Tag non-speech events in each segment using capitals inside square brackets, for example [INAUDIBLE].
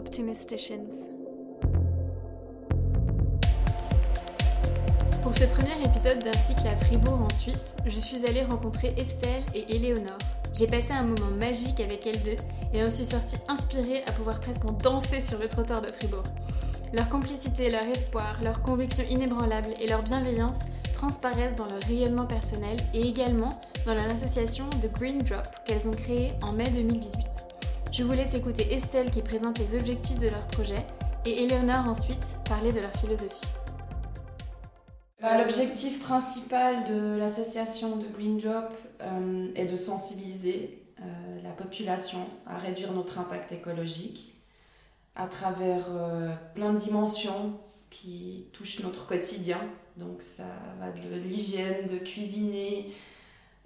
Optimisticians. Pour ce premier épisode d'un cycle à Fribourg en Suisse, je suis allée rencontrer Estelle et Éléonore. J'ai passé un moment magique avec elles deux et on suis sortie inspirée à pouvoir presque en danser sur le trottoir de Fribourg. Leur complicité, leur espoir, leur conviction inébranlable et leur bienveillance transparaissent dans leur rayonnement personnel et également dans leur association The Green Drop qu'elles ont créée en mai 2018. Je vous laisse écouter Estelle qui présente les objectifs de leur projet et Éléonore ensuite parler de leur philosophie. Bah, l'objectif principal de l'association de Green Drop euh, est de sensibiliser euh, la population à réduire notre impact écologique à travers euh, plein de dimensions qui touchent notre quotidien. Donc ça va de l'hygiène, de cuisiner,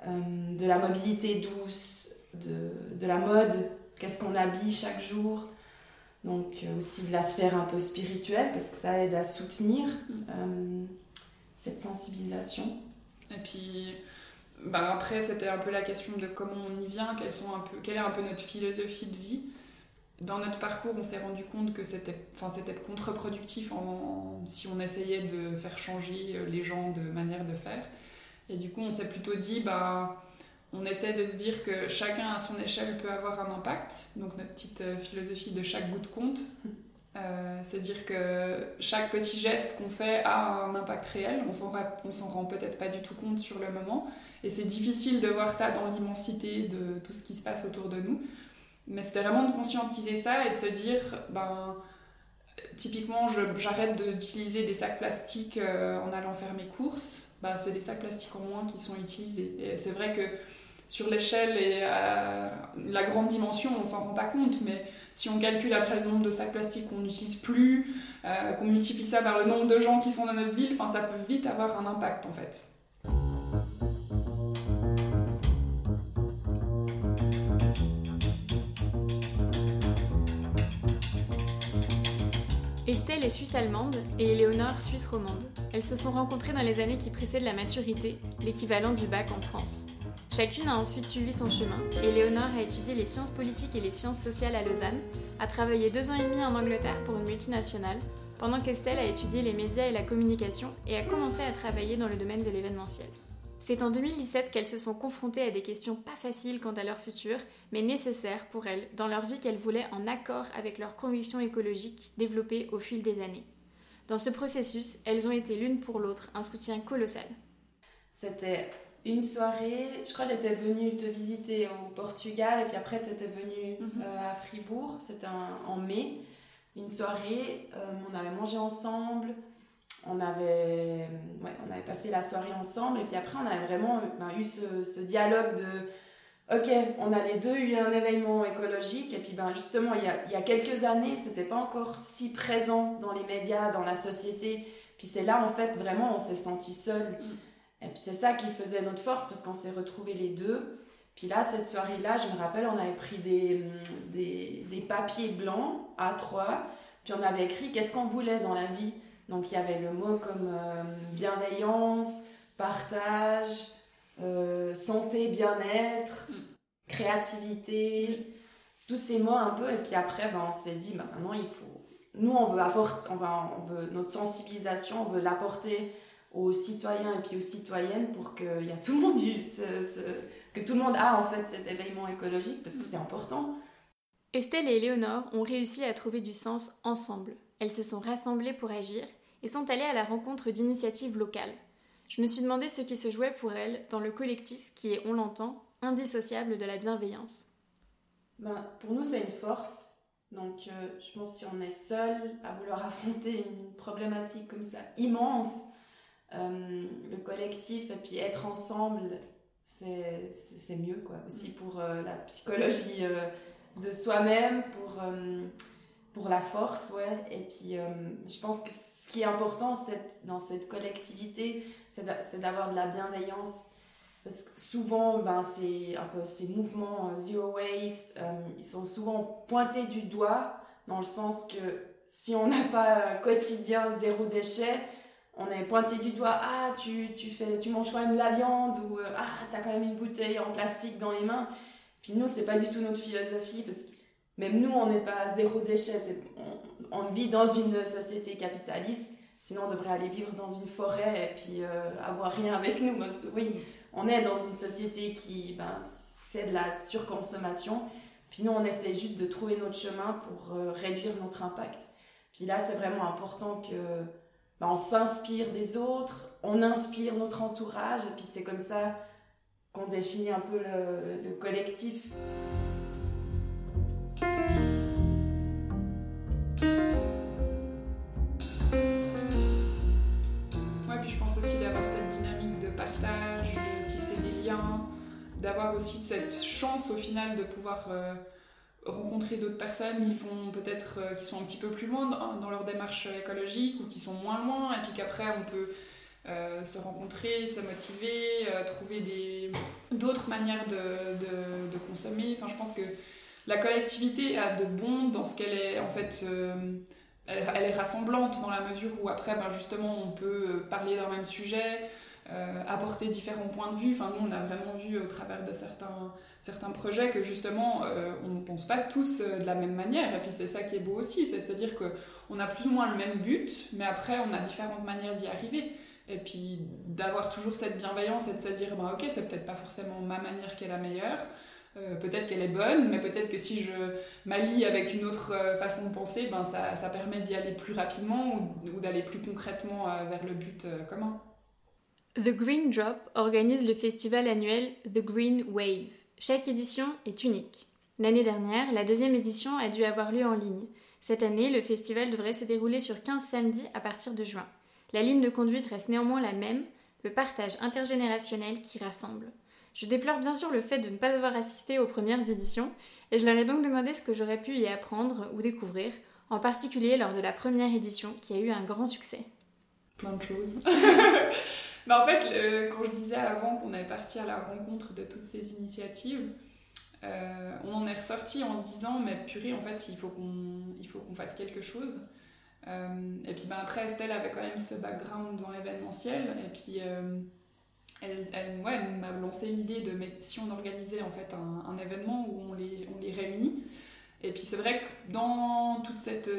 de la mobilité douce, de la mode, qu'est-ce qu'on habille chaque jour. Donc aussi de la sphère un peu spirituelle parce que ça aide à soutenir. Mm cette sensibilisation. Et puis, bah après, c'était un peu la question de comment on y vient, quelles sont un peu, quelle est un peu notre philosophie de vie. Dans notre parcours, on s'est rendu compte que c'était contre-productif si on essayait de faire changer les gens de manière de faire. Et du coup, on s'est plutôt dit, bah, on essaie de se dire que chacun à son échelle peut avoir un impact. Donc notre petite euh, philosophie de chaque bout de compte. Euh, c'est dire que chaque petit geste qu'on fait a un impact réel. On s'en, rend peut-être pas du tout compte sur le moment. Et c'est difficile de voir ça dans l'immensité de tout ce qui se passe autour de nous. Mais c'était vraiment de conscientiser ça et de se dire, ben, typiquement, j'arrête d'utiliser des sacs plastiques euh, en allant faire mes courses. Ben, c'est des sacs plastiques en moins qui sont utilisés. C'est vrai que sur l'échelle et la grande dimension, on s'en rend pas compte, mais si on calcule après le nombre de sacs plastiques qu'on n'utilise plus, euh, qu'on multiplie ça par le nombre de gens qui sont dans notre ville, ça peut vite avoir un impact en fait. Estelle est suisse-allemande et Éléonore suisse-romande. Elles se sont rencontrées dans les années qui précèdent la maturité, l'équivalent du bac en France. Chacune a ensuite suivi son chemin et a étudié les sciences politiques et les sciences sociales à Lausanne, a travaillé deux ans et demi en Angleterre pour une multinationale, pendant qu'Estelle a étudié les médias et la communication et a commencé à travailler dans le domaine de l'événementiel. C'est en 2017 qu'elles se sont confrontées à des questions pas faciles quant à leur futur, mais nécessaires pour elles dans leur vie qu'elles voulaient en accord avec leurs convictions écologiques développées au fil des années. Dans ce processus, elles ont été l'une pour l'autre un soutien colossal. C'était une soirée, je crois que j'étais venue te visiter au Portugal et puis après tu étais venue mhm. euh, à Fribourg, c'était en mai. Une soirée, euh, on avait mangé ensemble, on avait, ouais, on avait passé la soirée ensemble et puis après on avait vraiment ben, eu ce, ce, dialogue de ok, on a les deux eu un événement écologique et puis ben justement il y a, il y a quelques années c'était pas encore si présent dans les médias, dans la société. Puis c'est là en fait vraiment on s'est senti seul. Mm. Et puis c'est ça qui faisait notre force parce qu'on s'est retrouvés les deux. Puis là, cette soirée-là, je me rappelle, on avait pris des, des, des papiers blancs à trois, puis on avait écrit qu'est-ce qu'on voulait dans la vie? Donc il y avait le mot comme euh, bienveillance, partage, euh, santé, bien-être, mm. créativité, tous ces mots un peu. Et puis après, ben, on s'est dit, ben, maintenant il faut. Nous, on veut apporter, on, va, on veut notre sensibilisation, on veut l'apporter aux citoyens et puis aux citoyennes pour que y a tout le monde que tout le monde a en fait cet éveillement écologique parce que c'est important. Estelle et Éléonore ont réussi à trouver du sens ensemble. Elles se sont rassemblées pour agir et sont allées à la rencontre d'initiatives locales. Je me suis demandé ce qui se jouait pour elles dans le collectif qui est, on l'entend, indissociable de la bienveillance. Ben, pour nous, c'est une force. Donc, euh, je pense que si on est seul à vouloir [LAUGHS] affronter une problématique comme ça immense, euh, le collectif et puis être ensemble, c'est mieux quoi. Aussi pour euh, la psychologie euh, de soi-même, pour, pour la force, ouais. Et puis je pense que ce qui est important dans cette collectivité, c'est d'avoir de la bienveillance. Parce que souvent, ben, c'est un peu ces mouvements zero waste, ils sont souvent pointés du doigt dans le sens que si on n'a pas un quotidien zéro déchet, on est pointé du doigt, ah, tu, tu, fais, tu manges quand même de la viande, ou ah, ah, t'as quand même une bouteille en plastique dans les mains. Puis nous, c'est pas du tout notre philosophie, parce que même nous, on n'est pas zéro déchet. On, on, vit dans une société capitaliste, sinon on devrait aller vivre dans une forêt et puis euh, avoir rien avec nous. Oui, on est dans une société qui, ben, c'est de la surconsommation. Puis nous, on essaie juste de trouver notre chemin pour euh, réduire notre impact. Puis là, c'est vraiment important que on s'inspire des autres, on inspire notre entourage, et puis c'est comme ça qu'on définit un peu le, le collectif. d'avoir aussi cette chance au final de pouvoir euh, rencontrer d'autres personnes qui font peut-être euh, qui sont un petit peu plus loin dans, leur démarche écologique ou qui sont moins loin et puis qu'après on peut euh, se rencontrer, se motiver, trouver des d'autres manières de, de, consommer. Enfin, je pense que la collectivité a de bon dans ce qu'elle est en fait. Elle, elle, est rassemblante dans la mesure où après, ben, justement, on peut parler d'un même sujet, euh, apporter différents points de vue. Enfin, nous, on a vraiment vu au travers de certains, certains projets que justement, euh, on ne pense pas tous euh, de la même manière. Et puis, c'est ça qui est beau aussi, c'est de se dire qu'on a plus ou moins le même but, mais après, on a différentes manières d'y arriver. Et puis, d'avoir toujours cette bienveillance et de se dire, ben, ok, c'est peut-être pas forcément ma manière qui est la meilleure. peut-être qu'elle est bonne, mais peut-être que si je m'allie avec une autre façon de penser, ben ça, ça permet d'y aller plus rapidement ou d'aller plus concrètement vers le but commun. The Green Drop organise le festival annuel The Green Wave. Chaque édition est unique. L'année dernière, la deuxième édition a dû avoir lieu en ligne. Cette année, le festival devrait se dérouler sur 15 samedis à partir de juin. La ligne de conduite reste néanmoins la même, le partage intergénérationnel qui rassemble. Je déplore bien sûr le fait de ne pas avoir assisté aux premières éditions, et je leur ai donc demandé ce que j'aurais pu y apprendre ou découvrir, en particulier lors de la première édition qui a eu un grand succès. Plein de choses. [LAUGHS] Bah, en fait, quand je disais avant qu'on avait parti à la rencontre de toutes ces initiatives, euh, on en est ressorti en se disant, mais purée, en fait, il faut qu'on fasse quelque chose. Euh, et puis ben, après, Estelle avait quand même ce background dans l'événementiel. Et puis, euh, elle, elle, ouais, m'a lancé l'idée de si on organisait en fait un, un, événement où on les, on les réunit. Et puis c'est vrai que dans toute cette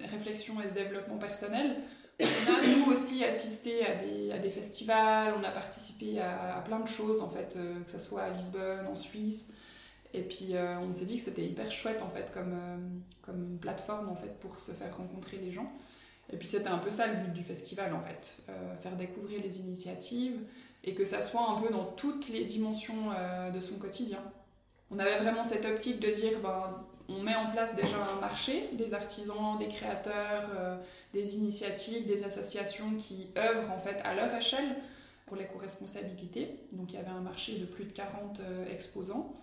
réflexion et ce développement personnel, on a nous aussi assisté à des, festivals, on a participé à, plein de choses en fait, euh, que ce soit à Lisbonne, en Suisse. Et puis euh, on s'est dit que c'était hyper chouette en fait comme, euh, comme plateforme en fait pour se faire rencontrer les gens. Et puis c'était un peu ça le but du festival en fait, faire découvrir les initiatives et que ça soit un peu dans toutes les dimensions de son quotidien. On avait vraiment cette optique de dire ben, on met en place déjà un marché des artisans, des créateurs, des initiatives, des associations qui œuvrent en fait à leur échelle pour l'éco-responsabilité. Donc il y avait un marché de plus de 40 euh, exposants.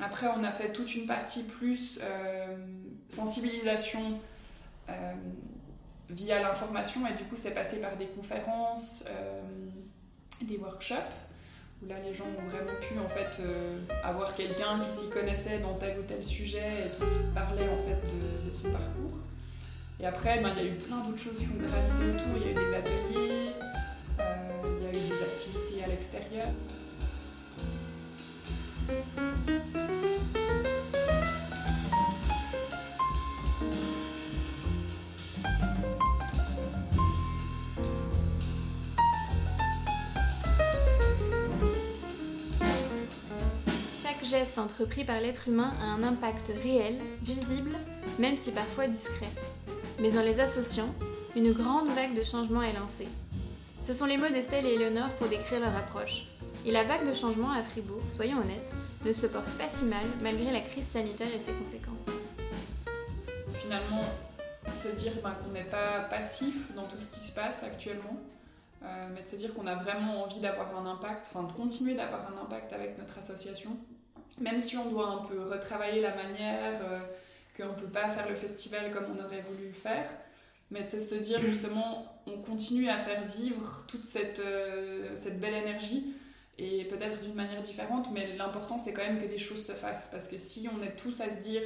Après, on a fait toute une partie plus euh, sensibilisation euh, via l'information et du coup, c'est passé par des conférences, des workshops où là, les gens ont vraiment pu en fait avoir quelqu'un qui s'y connaissait dans tel ou tel sujet et puis qui parlait en fait de son parcours. Et après, ben, il y a eu plein d'autres choses qui ont gravité autour. Il y a eu des ateliers, euh, il y a eu des activités à l'extérieur. Chaque geste entrepris par l'être humain a un impact réel, visible, même si parfois discret. Mais en les associant, une grande vague de changement est lancée. Ce sont les mots d'Estelle et Eleonore pour décrire leur approche. Et la vague de changement à Fribourg, soyons honnêtes, ne se porte pas si mal malgré la crise sanitaire et ses conséquences. Finalement, se dire ben, qu'on n'est pas passif dans tout ce qui se passe actuellement, euh, mais de se dire qu'on a vraiment envie d'avoir un impact, enfin de continuer d'avoir un impact avec notre association, même si on doit un peu retravailler la manière, euh, qu'on ne peut pas faire le festival comme on aurait voulu le faire. Mais c'est se dire justement, on continue à faire vivre toute cette, euh, cette belle énergie et peut-être d'une manière différente, mais l'important c'est quand même que des choses se fassent parce que si on est tous à se dire,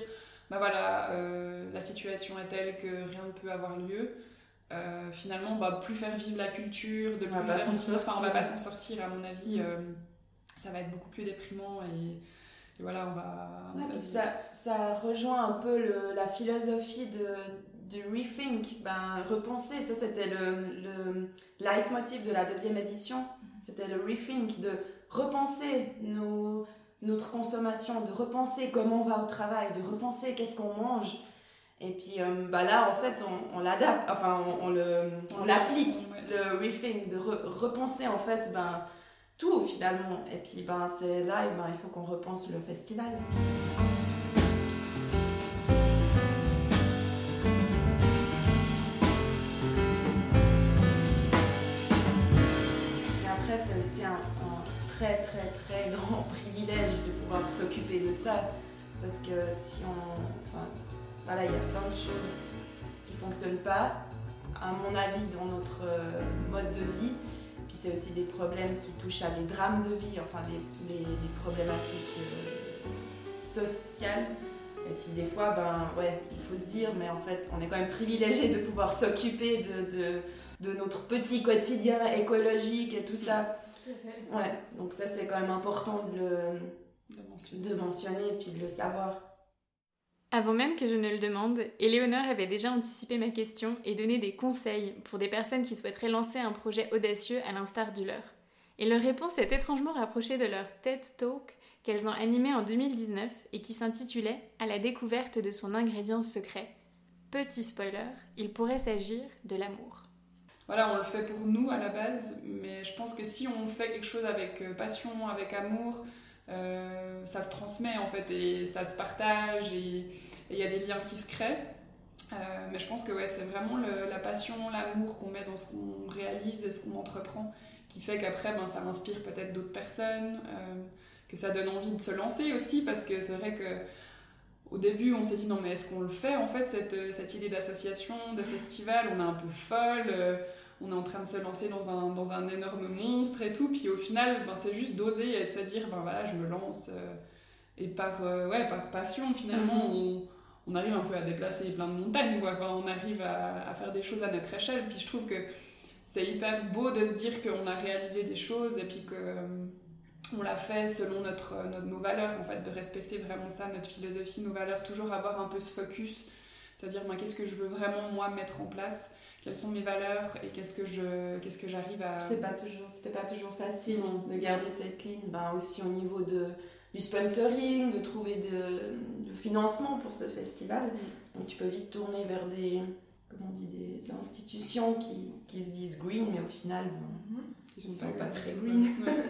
bah voilà, euh, la situation est telle que rien ne peut avoir lieu, euh, finalement, bah, plus faire vivre la culture, de plus on va faire vivre, enfin on va pas s'en sortir à mon avis, ça va être beaucoup plus déprimant et voilà, on va. Ouais, puis ça, ça rejoint un peu le, la philosophie de, du rethink, ben, repenser. Ça, c'était le, le leitmotiv de la deuxième édition. C'était le rethink, de repenser nos, notre consommation, de repenser comment on va au travail, de repenser qu'est-ce qu'on mange. Et puis euh, bah là, en fait, on, on l'adapte, enfin, on, on le, on l'applique, le rethink, de repenser en fait ben, tout finalement. Et puis ben, c'est là, ben, il faut qu'on repense le festival. Et après, c'est aussi un, un très très très grand [LAUGHS] privilège de pouvoir s'occuper de ça. Parce que si on. Enfin, voilà, il y a plein de choses qui ne fonctionnent pas, à mon avis, dans notre euh, mode de vie. Puis c'est aussi des problèmes qui touchent à des drames de vie, enfin des, des, des problématiques euh, sociales. Et puis des fois, ben ouais, il faut se dire, mais en fait, on est quand même privilégié de pouvoir s'occuper de, de, de, notre petit quotidien écologique et tout ça. Ouais, donc ça c'est quand même important de le de mentionner. de mentionner puis de le savoir. Avant même que je ne le demande, Éléonore avait déjà anticipé ma question et donné des conseils pour des personnes qui souhaiteraient lancer un projet audacieux à l'instar du leur. Et leur réponse est étrangement rapprochée de leur TED Talk qu'elles ont animé en 2019 et qui s'intitulait À la découverte de son ingrédient secret. Petit spoiler, il pourrait s'agir de l'amour. Voilà, on le fait pour nous à la base, mais je pense que si on fait quelque chose avec euh, passion, avec amour, euh, ça se transmet en fait et ça se partage et il y a des liens qui se créent. Euh, mais je pense que ouais, c'est vraiment la passion, l'amour qu'on met dans ce qu'on réalise et ce qu'on entreprend qui fait qu'après ben, ça inspire peut-être d'autres personnes, euh, que ça donne envie de se lancer aussi parce que c'est vrai que au début on s'est dit non mais est-ce qu'on le fait en fait cette, cette idée d'association, de festival, on est un peu folle. On est en train de se lancer dans un, dans un énorme monstre et tout, puis au final, ben, c'est juste d'oser et de se dire, ben voilà, je me lance. Euh, et par, euh, ouais, par passion, finalement, Mhm. on, on arrive un peu à déplacer plein de montagnes, quoi. Enfin, on arrive à, à faire des choses à notre échelle. Puis je trouve que c'est hyper beau de se dire qu'on a réalisé des choses et puis que on l'a fait selon notre, notre, nos valeurs, en fait, de respecter vraiment ça, notre philosophie, nos valeurs, toujours avoir un peu ce focus, c'est-à-dire ben, qu'est-ce que je veux vraiment moi mettre en place? Quelles sont mes valeurs? Et qu'est-ce que je qu'est-ce que j'arrive à C'est pas toujours, c'était pas toujours facile Non. de garder cette ligne. Ben aussi au niveau de, du sponsoring, de trouver de, de financement pour ce festival. Donc tu peux vite tourner vers des, comment on dit, des institutions qui, qui se disent green, mais au final, bon, Ils Ils sont sont pas très ouais. green. Ouais,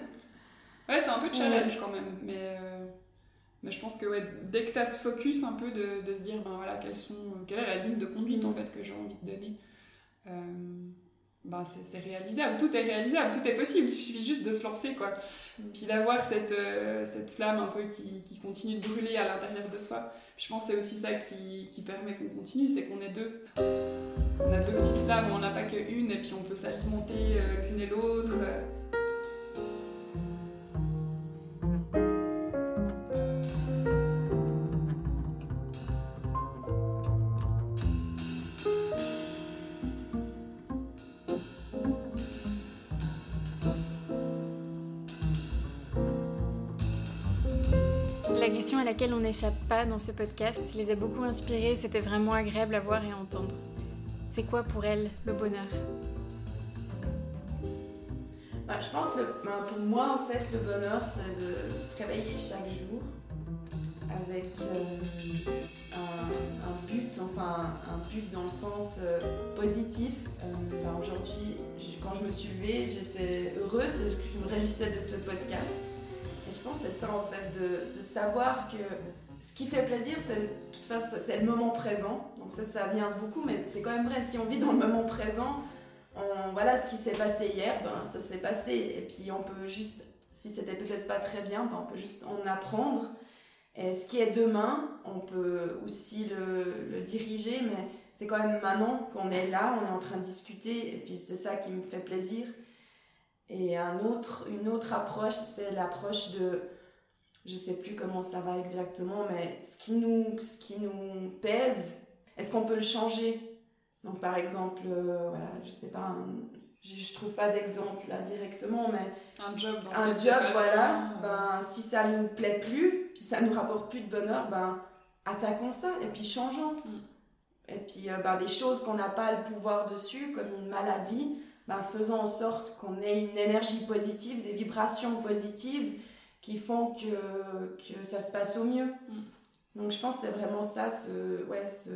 Ouais, c'est un peu [LAUGHS] challenge quand même, mais, euh, mais je pense que ouais, dès que tu as ce focus un peu de, de se dire, ben voilà, quelles sont, quelle est la ligne de conduite en fait que j'ai envie de donner, euh, ben c'est réalisable, tout est réalisable, tout est possible, il suffit juste de se lancer quoi. Puis d'avoir cette, euh, cette flamme un peu qui, qui continue de brûler à l'intérieur de soi. Puis je pense que c'est aussi ça qui, qui permet qu'on continue, c'est qu'on est deux. On a deux petites flammes, on n'a pas qu'une, et puis on peut s'alimenter euh, l'une et l'autre. La question à laquelle on n'échappe pas dans ce podcast les a beaucoup inspirés, c'était vraiment agréable à voir et à entendre. C'est quoi pour elle le bonheur? Bah, je pense que ben, pour moi, en fait, le bonheur, c'est de se réveiller chaque jour avec euh, un, but, enfin un but dans le sens euh, positif. Euh, ben, Aujourd'hui, quand je me suis levée, j'étais heureuse parce que je me réjouissais de ce podcast. Je pense que c'est ça, en fait, de, de savoir que ce qui fait plaisir, c'est de le moment présent. Donc ça, ça vient beaucoup, mais c'est quand même vrai. Si on vit dans le moment présent, voilà ce qui s'est passé hier, ben, ça s'est passé. Et puis on peut juste, si c'était peut-être pas très bien, ben, on peut juste en apprendre. Et ce qui est demain, on peut aussi le, le diriger, mais c'est quand même maintenant qu'on est là, on est en train de discuter, et puis c'est ça qui me fait plaisir. Et un autre, une autre approche, c'est l'approche de, je sais plus comment ça va exactement, mais ce qui nous, ce qui nous pèse, est-ce qu'on peut le changer? Donc par exemple, euh, voilà, je sais pas, un- je trouve pas d'exemple là directement, mais un job, un job, voilà. Ben si ça nous plaît plus, puis ça nous rapporte plus de bonheur, ben attaquons ça et puis changeons. Mm. Et puis ben, des choses qu'on n'a pas le pouvoir dessus, comme une maladie, ben, faisons en sorte qu'on ait une énergie positive, des vibrations positives qui font que, que ça se passe au mieux. Mm. Donc je pense que c'est vraiment ça, ce, ouais, ce,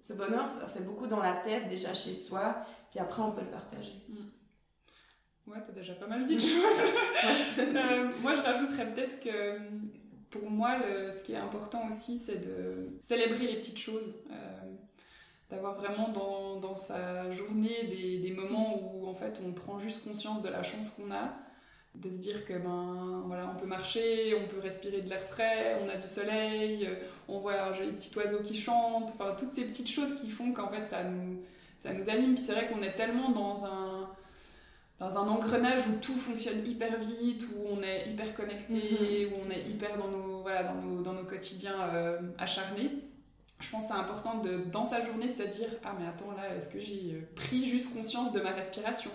ce bonheur, c'est beaucoup dans la tête, déjà chez soi, puis après on peut le partager. Mm. Ouais, t'as déjà pas mal dit de choses. [LAUGHS] Euh, moi je rajouterais peut-être que pour moi, le, ce qui est important aussi, c'est de célébrer les petites choses. Euh, d'avoir vraiment dans, dans, sa journée des, des, moments où en fait on prend juste conscience de la chance qu'on a de se dire que ben voilà on peut marcher on peut respirer de l'air frais on a du soleil euh, on voit un joli petit oiseau qui chante enfin toutes ces petites choses qui font qu'en fait ça nous ça nous anime puis c'est vrai qu'on est tellement dans un dans un engrenage où tout fonctionne hyper vite où on est hyper connecté mm-hmm. où on est hyper dans nos voilà dans nos, dans nos quotidiens euh, acharnés je pense que c'est important de dans sa journée se dire ah mais attends là est-ce que j'ai euh, pris juste conscience de ma respiration?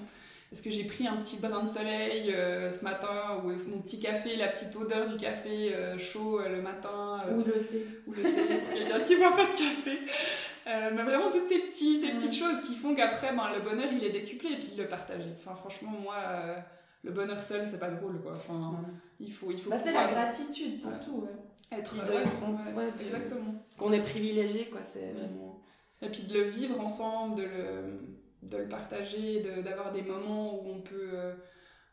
Est-ce que j'ai pris un petit brin de soleil euh, ce matin ou mon petit café, la petite odeur du café euh, chaud euh, le matin Ou le thé. Ou le thé, [LAUGHS] quelqu'un qui boit pas de café. mais vraiment toutes ces, petits, ces petites choses qui font qu'après, ben, le bonheur, il est décuplé et puis le partager. Enfin, franchement, moi, le bonheur seul, c'est pas drôle, quoi. Enfin, il faut... Il faut bah, c'est la gratitude pour tout, ouais. Être... Ouais, exactement. Qu'on est privilégié, quoi. C'est vraiment... Et puis de le vivre ensemble, de le de le partager, d'avoir des moments où on peut, euh,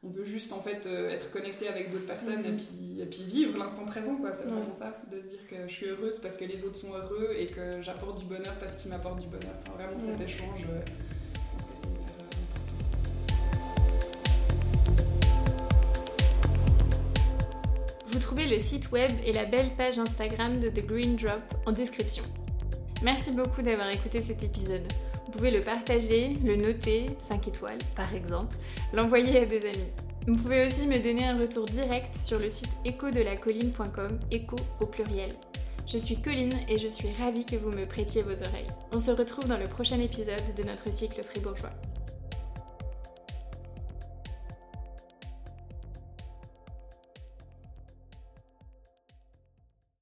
on peut juste en fait euh, être connecté avec d'autres personnes et, mhm. puis, et puis vivre l'instant présent quoi. C'est vraiment ça, de se dire que je suis heureuse parce que les autres sont heureux et que j'apporte du bonheur parce qu'ils m'apportent du bonheur. Enfin vraiment cet échange, euh, Vous trouvez le site web et la belle page Instagram de The Green Drop en description. Merci beaucoup d'avoir écouté cet épisode. Vous pouvez le partager, le noter, 5 étoiles par exemple, l'envoyer à des amis. Vous pouvez aussi me donner un retour direct sur le site échodelacolline.com, écho au pluriel. Je suis Colline et je suis ravie que vous me prêtiez vos oreilles. On se retrouve dans le prochain épisode de notre cycle fribourgeois.